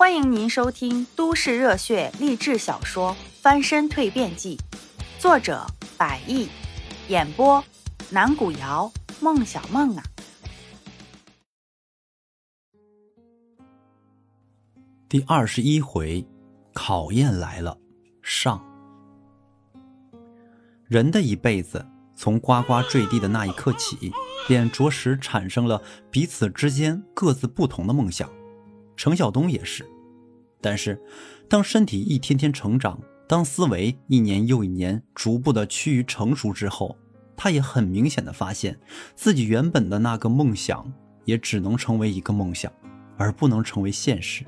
欢迎您收听都市热血励志小说《翻身蜕变记》，作者：百亿，演播：南古瑶、孟小梦啊。第二十一回，考验来了。上，人的一辈子，从呱呱坠地的那一刻起，便着实产生了彼此之间各自不同的梦想。程晓东也是，但是，当身体一天天成长，当思维一年又一年逐步的趋于成熟之后，他也很明显的发现自己原本的那个梦想，也只能成为一个梦想，而不能成为现实。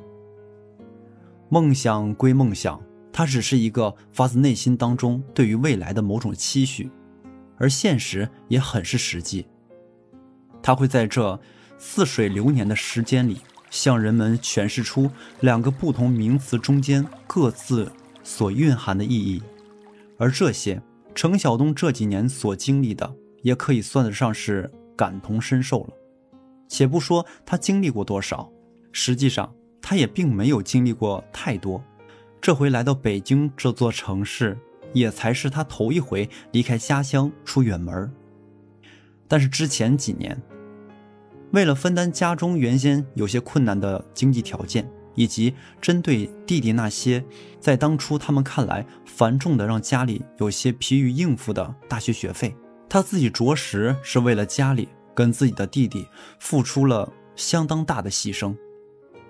梦想归梦想，它只是一个发自内心当中对于未来的某种期许，而现实也很是实际。它会在这似水流年的时间里。向人们诠释出两个不同名词中间各自所蕴含的意义，而这些程晓东这几年所经历的，也可以算得上是感同身受了。且不说他经历过多少，实际上他也并没有经历过太多。这回来到北京这座城市，也才是他头一回离开家乡出远门。但是之前几年。为了分担家中原先有些困难的经济条件，以及针对弟弟那些在当初他们看来繁重的让家里有些疲于应付的大学学费，他自己着实是为了家里跟自己的弟弟付出了相当大的牺牲，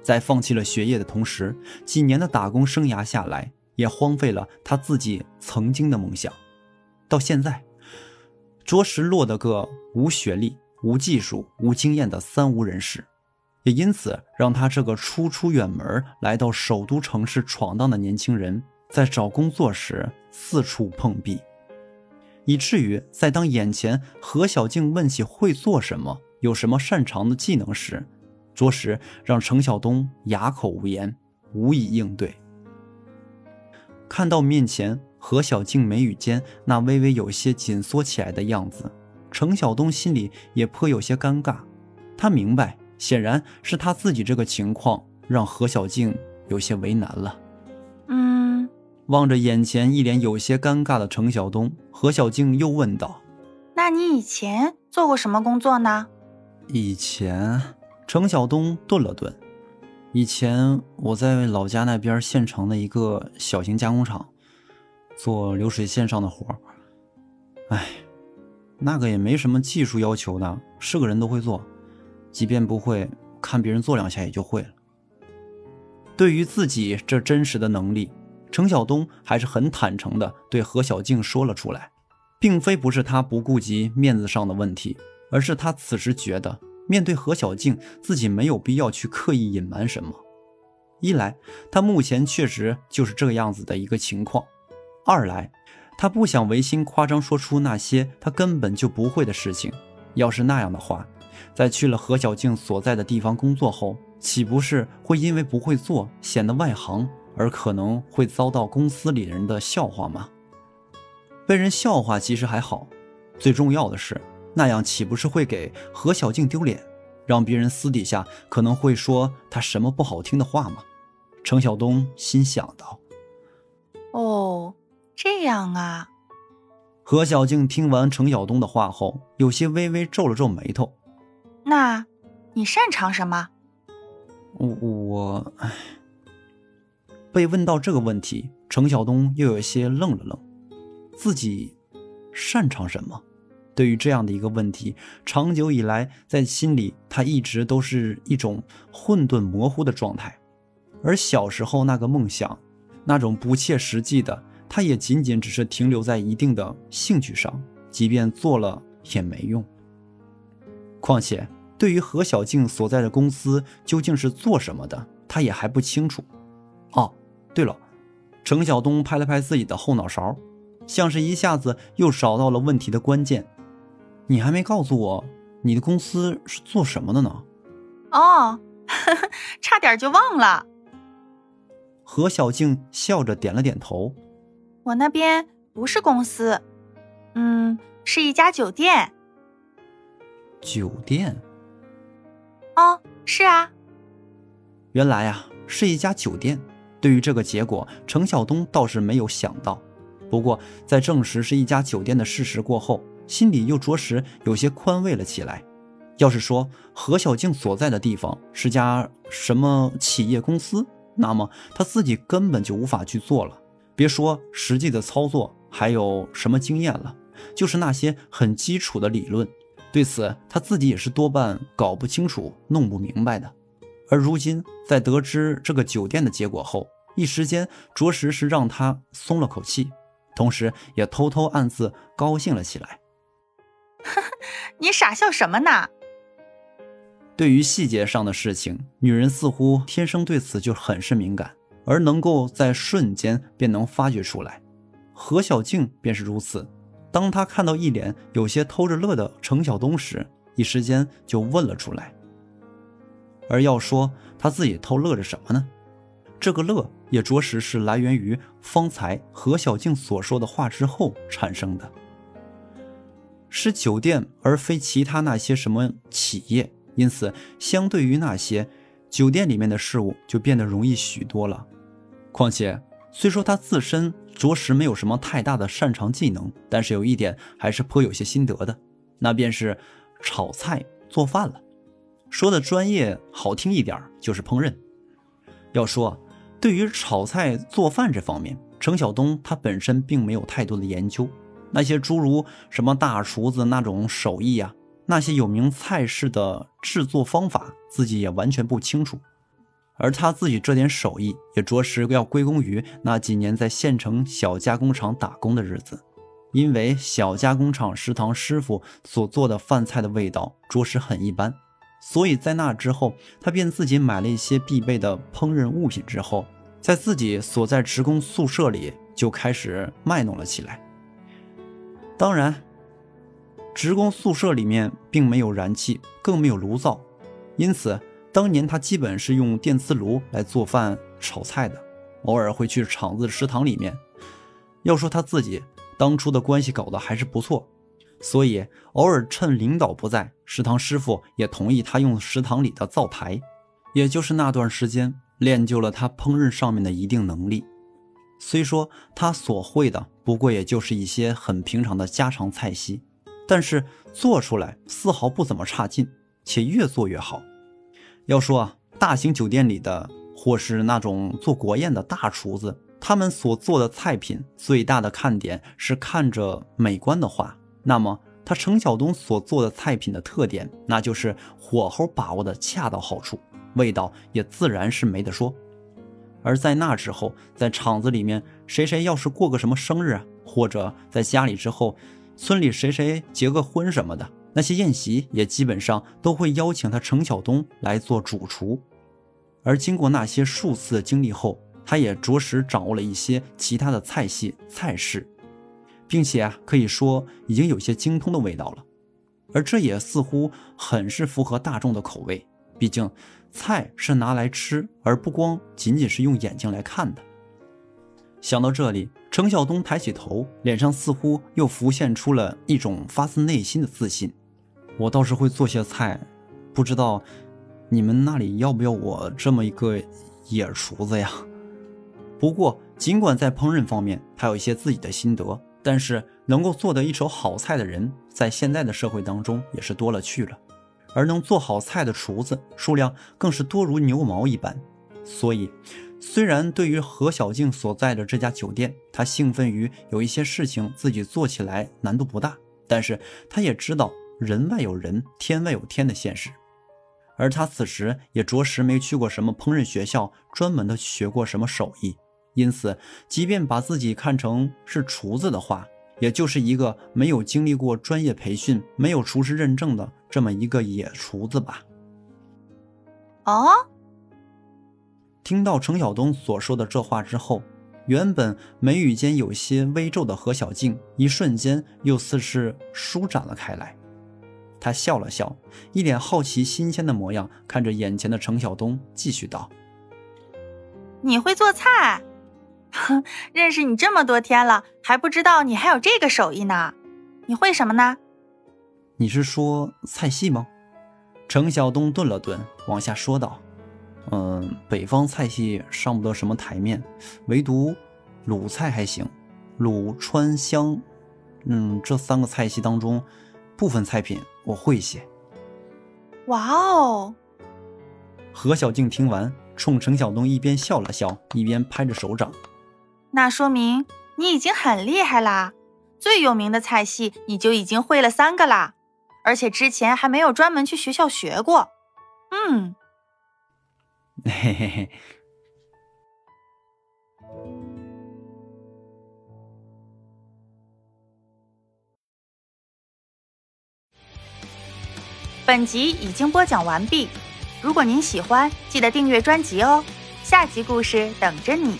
在放弃了学业的同时，几年的打工生涯下来，也荒废了他自己曾经的梦想，到现在，着实落得个无学历。无技术、无经验的三无人士，也因此让他这个初出远门来到首都城市闯荡的年轻人，在找工作时四处碰壁，以至于在当眼前何小静问起会做什么、有什么擅长的技能时，着实让程晓东哑口无言，无以应对。看到面前何小静眉宇间那微微有些紧缩起来的样子。程晓东心里也颇有些尴尬，他明白，显然是他自己这个情况让何小静有些为难了。嗯，望着眼前一脸有些尴尬的程晓东，何小静又问道：“那你以前做过什么工作呢？”以前，程晓东顿了顿，以前我在老家那边县城的一个小型加工厂，做流水线上的活儿。那个也没什么技术要求的，是个人都会做，即便不会，看别人做两下也就会了。对于自己这真实的能力，程晓东还是很坦诚的对何小静说了出来，并非不是他不顾及面子上的问题，而是他此时觉得面对何小静，自己没有必要去刻意隐瞒什么。一来，他目前确实就是这个样子的一个情况；二来。他不想违心夸张说出那些他根本就不会的事情。要是那样的话，在去了何小静所在的地方工作后，岂不是会因为不会做显得外行，而可能会遭到公司里人的笑话吗？被人笑话其实还好，最重要的是那样岂不是会给何小静丢脸，让别人私底下可能会说他什么不好听的话吗？程晓东心想到。哦。这样啊，何小静听完程晓东的话后，有些微微皱了皱眉头。那，你擅长什么？我我，唉。被问到这个问题，程晓东又有些愣了愣。自己擅长什么？对于这样的一个问题，长久以来在心里他一直都是一种混沌模糊的状态。而小时候那个梦想，那种不切实际的。他也仅仅只是停留在一定的兴趣上，即便做了也没用。况且，对于何小静所在的公司究竟是做什么的，他也还不清楚。哦，对了，程晓东拍了拍自己的后脑勺，像是一下子又找到了问题的关键。你还没告诉我，你的公司是做什么的呢？哦，差点就忘了。何小静笑着点了点头。我那边不是公司，嗯，是一家酒店。酒店？哦，是啊。原来啊，是一家酒店。对于这个结果，程晓东倒是没有想到。不过，在证实是一家酒店的事实过后，心里又着实有些宽慰了起来。要是说何小静所在的地方是家什么企业公司，那么他自己根本就无法去做了。别说实际的操作，还有什么经验了，就是那些很基础的理论，对此他自己也是多半搞不清楚、弄不明白的。而如今在得知这个酒店的结果后，一时间着实是让他松了口气，同时也偷偷暗自高兴了起来。你傻笑什么呢？对于细节上的事情，女人似乎天生对此就很是敏感，而能够在瞬间便能发掘出来。何小静便是如此。当她看到一脸有些偷着乐的程晓东时，一时间就问了出来。而要说他自己偷乐着什么呢？这个乐也着实是来源于方才何小静所说的话之后产生的，是酒店而非其他那些什么企业，因此相对于那些酒店里面的事物就变得容易许多了。况且虽说他自身着实没有什么太大的擅长技能，但是有一点还是颇有些心得的，那便是炒菜做饭了。说的专业好听一点就是烹饪。要说。对于炒菜做饭这方面，程晓东他本身并没有太多的研究，那些诸如什么大厨子那种手艺啊，那些有名菜式的制作方法，自己也完全不清楚。而他自己这点手艺，也着实要归功于那几年在县城小加工厂打工的日子，因为小加工厂食堂师傅所做的饭菜的味道着实很一般。所以在那之后，他便自己买了一些必备的烹饪物品，之后在自己所在职工宿舍里就开始卖弄了起来。当然，职工宿舍里面并没有燃气，更没有炉灶，因此当年他基本是用电磁炉来做饭炒菜的，偶尔会去厂子食堂里面。要说他自己当初的关系搞得还是不错。所以，偶尔趁领导不在，食堂师傅也同意他用食堂里的灶台。也就是那段时间，练就了他烹饪上面的一定能力。虽说他所会的不过也就是一些很平常的家常菜系，但是做出来丝毫不怎么差劲，且越做越好。要说啊，大型酒店里的或是那种做国宴的大厨子，他们所做的菜品最大的看点是看着美观的话。那么，他程晓东所做的菜品的特点，那就是火候把握的恰到好处，味道也自然是没得说。而在那之后，在厂子里面，谁谁要是过个什么生日啊，或者在家里之后，村里谁谁结个婚什么的，那些宴席也基本上都会邀请他程晓东来做主厨。而经过那些数次的经历后，他也着实掌握了一些其他的菜系菜式。并且啊，可以说已经有些精通的味道了，而这也似乎很是符合大众的口味。毕竟，菜是拿来吃，而不光仅仅是用眼睛来看的。想到这里，程晓东抬起头，脸上似乎又浮现出了一种发自内心的自信。我倒是会做些菜，不知道你们那里要不要我这么一个野厨子呀？不过，尽管在烹饪方面他有一些自己的心得。但是能够做得一手好菜的人，在现在的社会当中也是多了去了，而能做好菜的厨子数量更是多如牛毛一般。所以，虽然对于何小静所在的这家酒店，他兴奋于有一些事情自己做起来难度不大，但是他也知道人外有人，天外有天的现实。而他此时也着实没去过什么烹饪学校，专门的学过什么手艺。因此，即便把自己看成是厨子的话，也就是一个没有经历过专业培训、没有厨师认证的这么一个野厨子吧。哦，听到程晓东所说的这话之后，原本眉宇间有些微皱的何小静，一瞬间又似是舒展了开来。他笑了笑，一脸好奇新鲜的模样，看着眼前的程晓东，继续道：“你会做菜？”哼，认识你这么多天了，还不知道你还有这个手艺呢。你会什么呢？你是说菜系吗？程晓东顿了顿，往下说道：“嗯，北方菜系上不得什么台面，唯独鲁菜还行。鲁、川、湘，嗯，这三个菜系当中，部分菜品我会写。哇哦！何小静听完，冲程晓东一边笑了笑，一边拍着手掌。那说明你已经很厉害啦！最有名的菜系你就已经会了三个啦，而且之前还没有专门去学校学过。嗯。嘿嘿嘿。本集已经播讲完毕，如果您喜欢，记得订阅专辑哦，下集故事等着你。